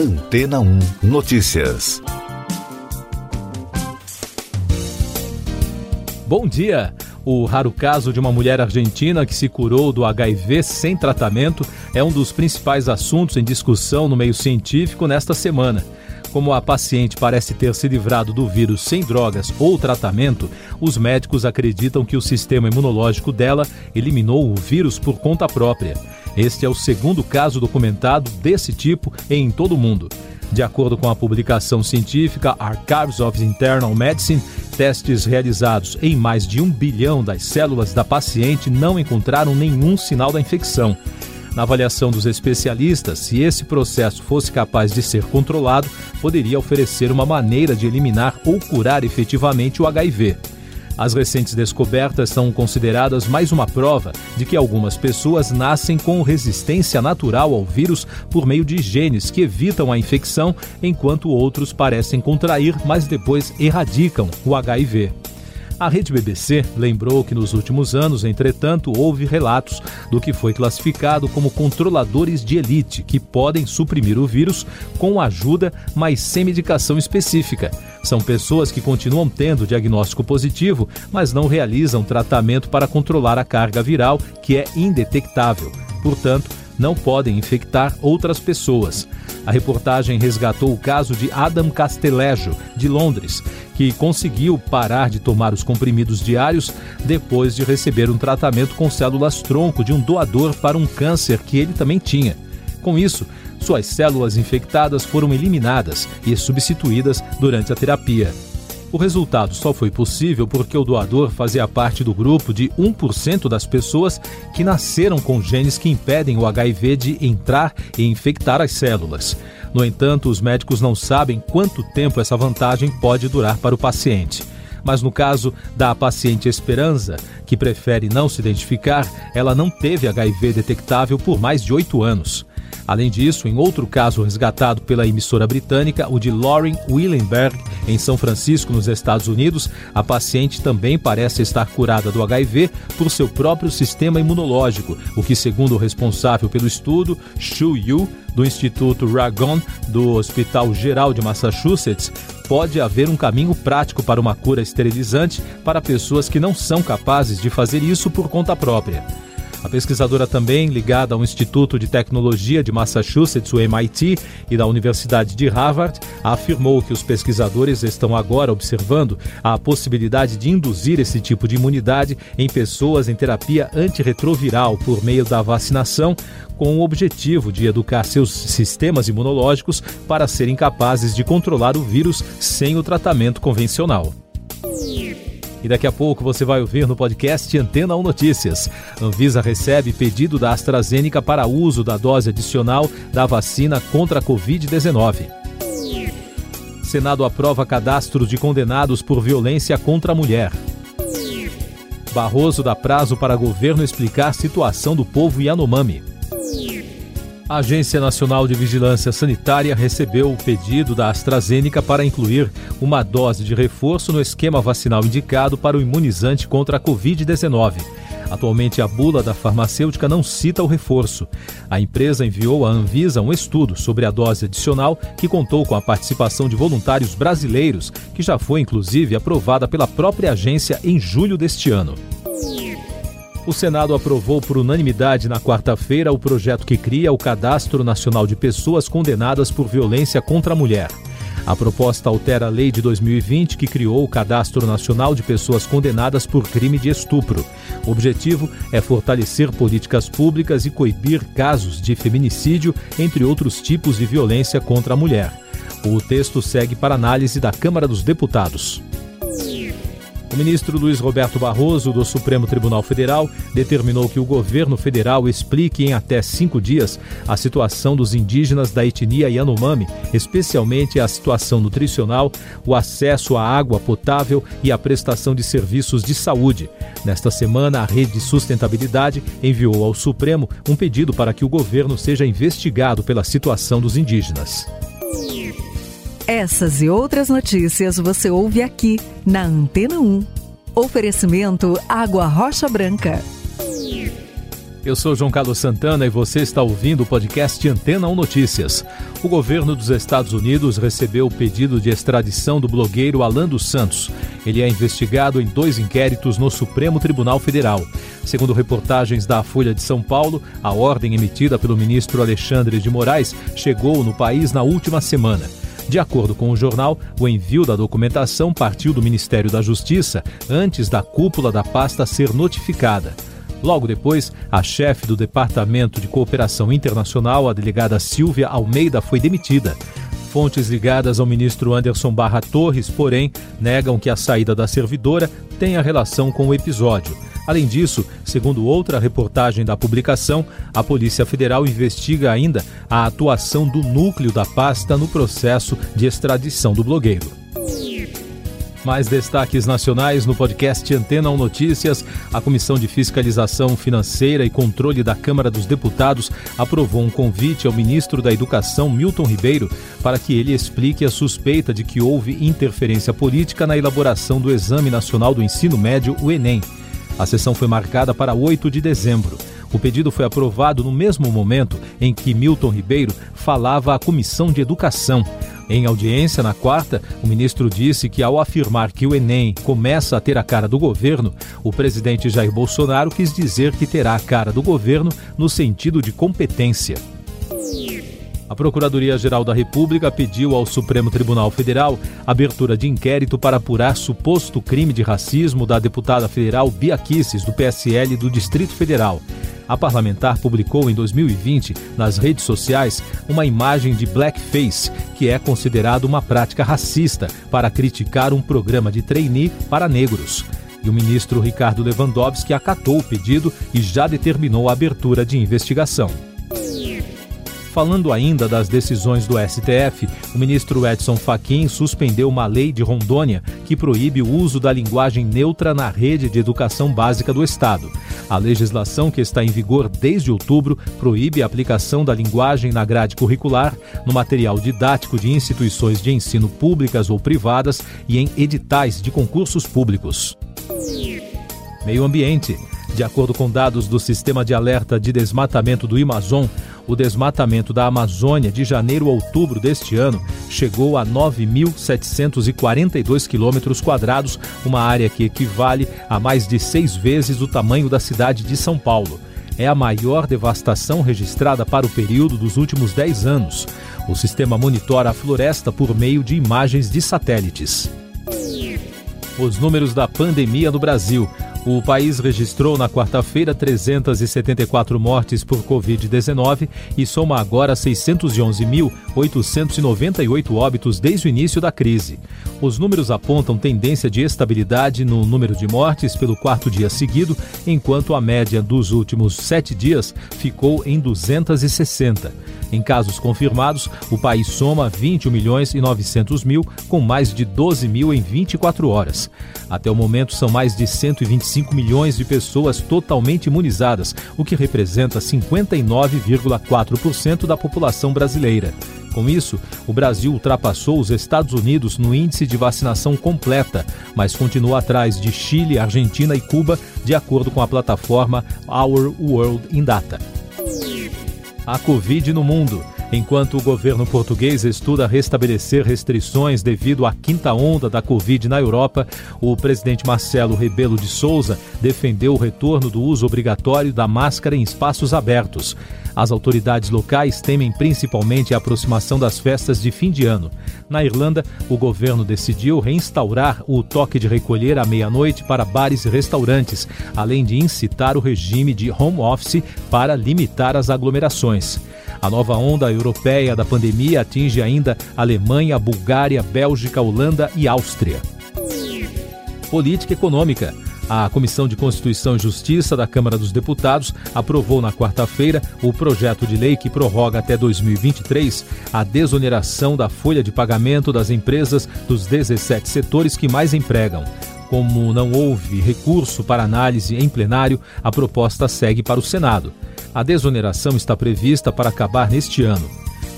Antena 1 Notícias. Bom dia! O raro caso de uma mulher argentina que se curou do HIV sem tratamento é um dos principais assuntos em discussão no meio científico nesta semana. Como a paciente parece ter se livrado do vírus sem drogas ou tratamento, os médicos acreditam que o sistema imunológico dela eliminou o vírus por conta própria. Este é o segundo caso documentado desse tipo em todo o mundo. De acordo com a publicação científica Archives of Internal Medicine, testes realizados em mais de um bilhão das células da paciente não encontraram nenhum sinal da infecção. Na avaliação dos especialistas, se esse processo fosse capaz de ser controlado, poderia oferecer uma maneira de eliminar ou curar efetivamente o HIV. As recentes descobertas são consideradas mais uma prova de que algumas pessoas nascem com resistência natural ao vírus por meio de genes que evitam a infecção, enquanto outros parecem contrair, mas depois erradicam o HIV. A rede BBC lembrou que nos últimos anos, entretanto, houve relatos do que foi classificado como controladores de elite, que podem suprimir o vírus com ajuda, mas sem medicação específica. São pessoas que continuam tendo diagnóstico positivo, mas não realizam tratamento para controlar a carga viral, que é indetectável. Portanto, não podem infectar outras pessoas. A reportagem resgatou o caso de Adam Castelejo, de Londres, que conseguiu parar de tomar os comprimidos diários depois de receber um tratamento com células-tronco de um doador para um câncer que ele também tinha. Com isso, suas células infectadas foram eliminadas e substituídas durante a terapia. O resultado só foi possível porque o doador fazia parte do grupo de 1% das pessoas que nasceram com genes que impedem o HIV de entrar e infectar as células. No entanto, os médicos não sabem quanto tempo essa vantagem pode durar para o paciente. Mas no caso da paciente Esperança, que prefere não se identificar, ela não teve HIV detectável por mais de oito anos. Além disso, em outro caso resgatado pela emissora britânica, o de Lauren Willenberg, em São Francisco, nos Estados Unidos, a paciente também parece estar curada do HIV por seu próprio sistema imunológico, o que, segundo o responsável pelo estudo, Shu Yu, do Instituto Ragon do Hospital Geral de Massachusetts, pode haver um caminho prático para uma cura esterilizante para pessoas que não são capazes de fazer isso por conta própria. A pesquisadora também, ligada ao Instituto de Tecnologia de Massachusetts, o MIT, e da Universidade de Harvard, afirmou que os pesquisadores estão agora observando a possibilidade de induzir esse tipo de imunidade em pessoas em terapia antirretroviral por meio da vacinação, com o objetivo de educar seus sistemas imunológicos para serem capazes de controlar o vírus sem o tratamento convencional. E daqui a pouco você vai ouvir no podcast Antena 1 Notícias. Anvisa recebe pedido da AstraZeneca para uso da dose adicional da vacina contra a Covid-19. Senado aprova cadastros de condenados por violência contra a mulher. Barroso dá prazo para governo explicar situação do povo Yanomami. A Agência Nacional de Vigilância Sanitária recebeu o pedido da AstraZeneca para incluir uma dose de reforço no esquema vacinal indicado para o imunizante contra a Covid-19. Atualmente, a bula da farmacêutica não cita o reforço. A empresa enviou à Anvisa um estudo sobre a dose adicional que contou com a participação de voluntários brasileiros, que já foi inclusive aprovada pela própria agência em julho deste ano. O Senado aprovou por unanimidade na quarta-feira o projeto que cria o Cadastro Nacional de Pessoas Condenadas por Violência contra a Mulher. A proposta altera a lei de 2020 que criou o Cadastro Nacional de Pessoas Condenadas por Crime de Estupro. O objetivo é fortalecer políticas públicas e coibir casos de feminicídio, entre outros tipos de violência contra a mulher. O texto segue para análise da Câmara dos Deputados. O ministro Luiz Roberto Barroso, do Supremo Tribunal Federal, determinou que o governo federal explique em até cinco dias a situação dos indígenas da etnia Yanomami, especialmente a situação nutricional, o acesso à água potável e a prestação de serviços de saúde. Nesta semana, a Rede de Sustentabilidade enviou ao Supremo um pedido para que o governo seja investigado pela situação dos indígenas. Essas e outras notícias você ouve aqui na Antena 1. Oferecimento Água Rocha Branca. Eu sou João Carlos Santana e você está ouvindo o podcast Antena 1 Notícias. O governo dos Estados Unidos recebeu o pedido de extradição do blogueiro Alan dos Santos. Ele é investigado em dois inquéritos no Supremo Tribunal Federal. Segundo reportagens da Folha de São Paulo, a ordem emitida pelo ministro Alexandre de Moraes chegou no país na última semana. De acordo com o jornal, o envio da documentação partiu do Ministério da Justiça antes da cúpula da pasta ser notificada. Logo depois, a chefe do Departamento de Cooperação Internacional, a delegada Silvia Almeida, foi demitida. Fontes ligadas ao ministro Anderson Barra Torres, porém, negam que a saída da servidora tenha relação com o episódio. Além disso, segundo outra reportagem da publicação, a Polícia Federal investiga ainda a atuação do núcleo da pasta no processo de extradição do blogueiro. Mais destaques nacionais no podcast Antena 1 Notícias. A Comissão de Fiscalização Financeira e Controle da Câmara dos Deputados aprovou um convite ao ministro da Educação, Milton Ribeiro, para que ele explique a suspeita de que houve interferência política na elaboração do Exame Nacional do Ensino Médio, o Enem. A sessão foi marcada para 8 de dezembro. O pedido foi aprovado no mesmo momento em que Milton Ribeiro falava à Comissão de Educação. Em audiência na quarta, o ministro disse que, ao afirmar que o Enem começa a ter a cara do governo, o presidente Jair Bolsonaro quis dizer que terá a cara do governo no sentido de competência. A Procuradoria-Geral da República pediu ao Supremo Tribunal Federal abertura de inquérito para apurar suposto crime de racismo da deputada federal Bia Kicis, do PSL do Distrito Federal. A parlamentar publicou em 2020 nas redes sociais uma imagem de blackface, que é considerado uma prática racista, para criticar um programa de trainee para negros. E o ministro Ricardo Lewandowski acatou o pedido e já determinou a abertura de investigação. Falando ainda das decisões do STF, o ministro Edson Fachin suspendeu uma lei de Rondônia que proíbe o uso da linguagem neutra na rede de educação básica do Estado. A legislação que está em vigor desde outubro proíbe a aplicação da linguagem na grade curricular, no material didático de instituições de ensino públicas ou privadas e em editais de concursos públicos. Meio Ambiente. De acordo com dados do Sistema de Alerta de Desmatamento do Amazon, o desmatamento da Amazônia de janeiro a outubro deste ano chegou a 9.742 quilômetros quadrados, uma área que equivale a mais de seis vezes o tamanho da cidade de São Paulo. É a maior devastação registrada para o período dos últimos 10 anos. O sistema monitora a floresta por meio de imagens de satélites. Os números da pandemia no Brasil. O país registrou na quarta-feira 374 mortes por Covid-19 e soma agora 611.898 óbitos desde o início da crise. Os números apontam tendência de estabilidade no número de mortes pelo quarto dia seguido, enquanto a média dos últimos sete dias ficou em 260. Em casos confirmados, o país soma 21 milhões e 900 mil, com mais de 12 mil em 24 horas. Até o momento, são mais de 125 milhões de pessoas totalmente imunizadas, o que representa 59,4% da população brasileira. Com isso, o Brasil ultrapassou os Estados Unidos no índice de vacinação completa, mas continua atrás de Chile, Argentina e Cuba, de acordo com a plataforma Our World in Data a Covid no mundo. Enquanto o governo português estuda restabelecer restrições devido à quinta onda da Covid na Europa, o presidente Marcelo Rebelo de Souza defendeu o retorno do uso obrigatório da máscara em espaços abertos. As autoridades locais temem principalmente a aproximação das festas de fim de ano. Na Irlanda, o governo decidiu reinstaurar o toque de recolher à meia-noite para bares e restaurantes, além de incitar o regime de home office para limitar as aglomerações. A nova onda europeia da pandemia atinge ainda Alemanha, Bulgária, Bélgica, Holanda e Áustria. Política econômica. A Comissão de Constituição e Justiça da Câmara dos Deputados aprovou na quarta-feira o projeto de lei que prorroga até 2023 a desoneração da folha de pagamento das empresas dos 17 setores que mais empregam. Como não houve recurso para análise em plenário, a proposta segue para o Senado. A desoneração está prevista para acabar neste ano.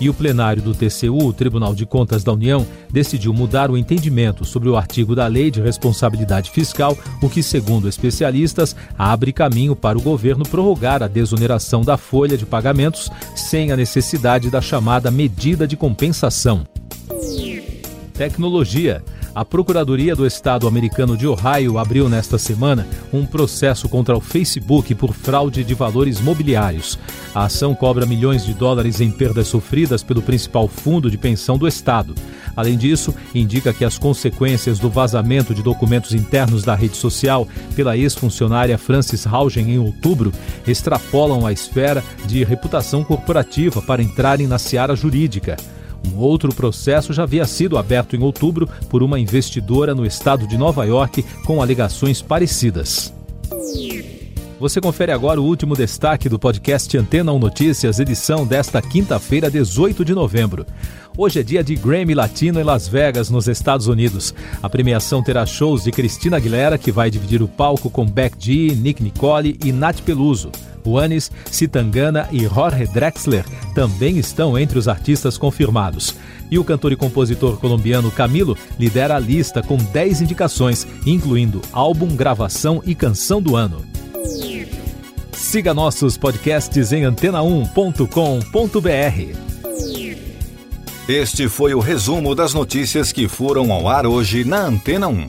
E o plenário do TCU, o Tribunal de Contas da União, decidiu mudar o entendimento sobre o artigo da Lei de Responsabilidade Fiscal, o que, segundo especialistas, abre caminho para o governo prorrogar a desoneração da folha de pagamentos sem a necessidade da chamada medida de compensação. Tecnologia. A Procuradoria do Estado americano de Ohio abriu nesta semana um processo contra o Facebook por fraude de valores mobiliários. A ação cobra milhões de dólares em perdas sofridas pelo principal fundo de pensão do Estado. Além disso, indica que as consequências do vazamento de documentos internos da rede social pela ex-funcionária Frances Haugen em outubro extrapolam a esfera de reputação corporativa para entrarem na seara jurídica. Um outro processo já havia sido aberto em outubro por uma investidora no estado de Nova York com alegações parecidas. Você confere agora o último destaque do podcast Antena 1 Notícias, edição desta quinta-feira, 18 de novembro. Hoje é dia de Grammy Latino em Las Vegas, nos Estados Unidos. A premiação terá shows de Cristina Aguilera, que vai dividir o palco com Beck G, Nick Nicole e Nat Peluso. Juanes, Citangana e Jorge Drexler também estão entre os artistas confirmados. E o cantor e compositor colombiano Camilo lidera a lista com 10 indicações, incluindo álbum, gravação e canção do ano. Siga nossos podcasts em antena1.com.br. Este foi o resumo das notícias que foram ao ar hoje na Antena 1.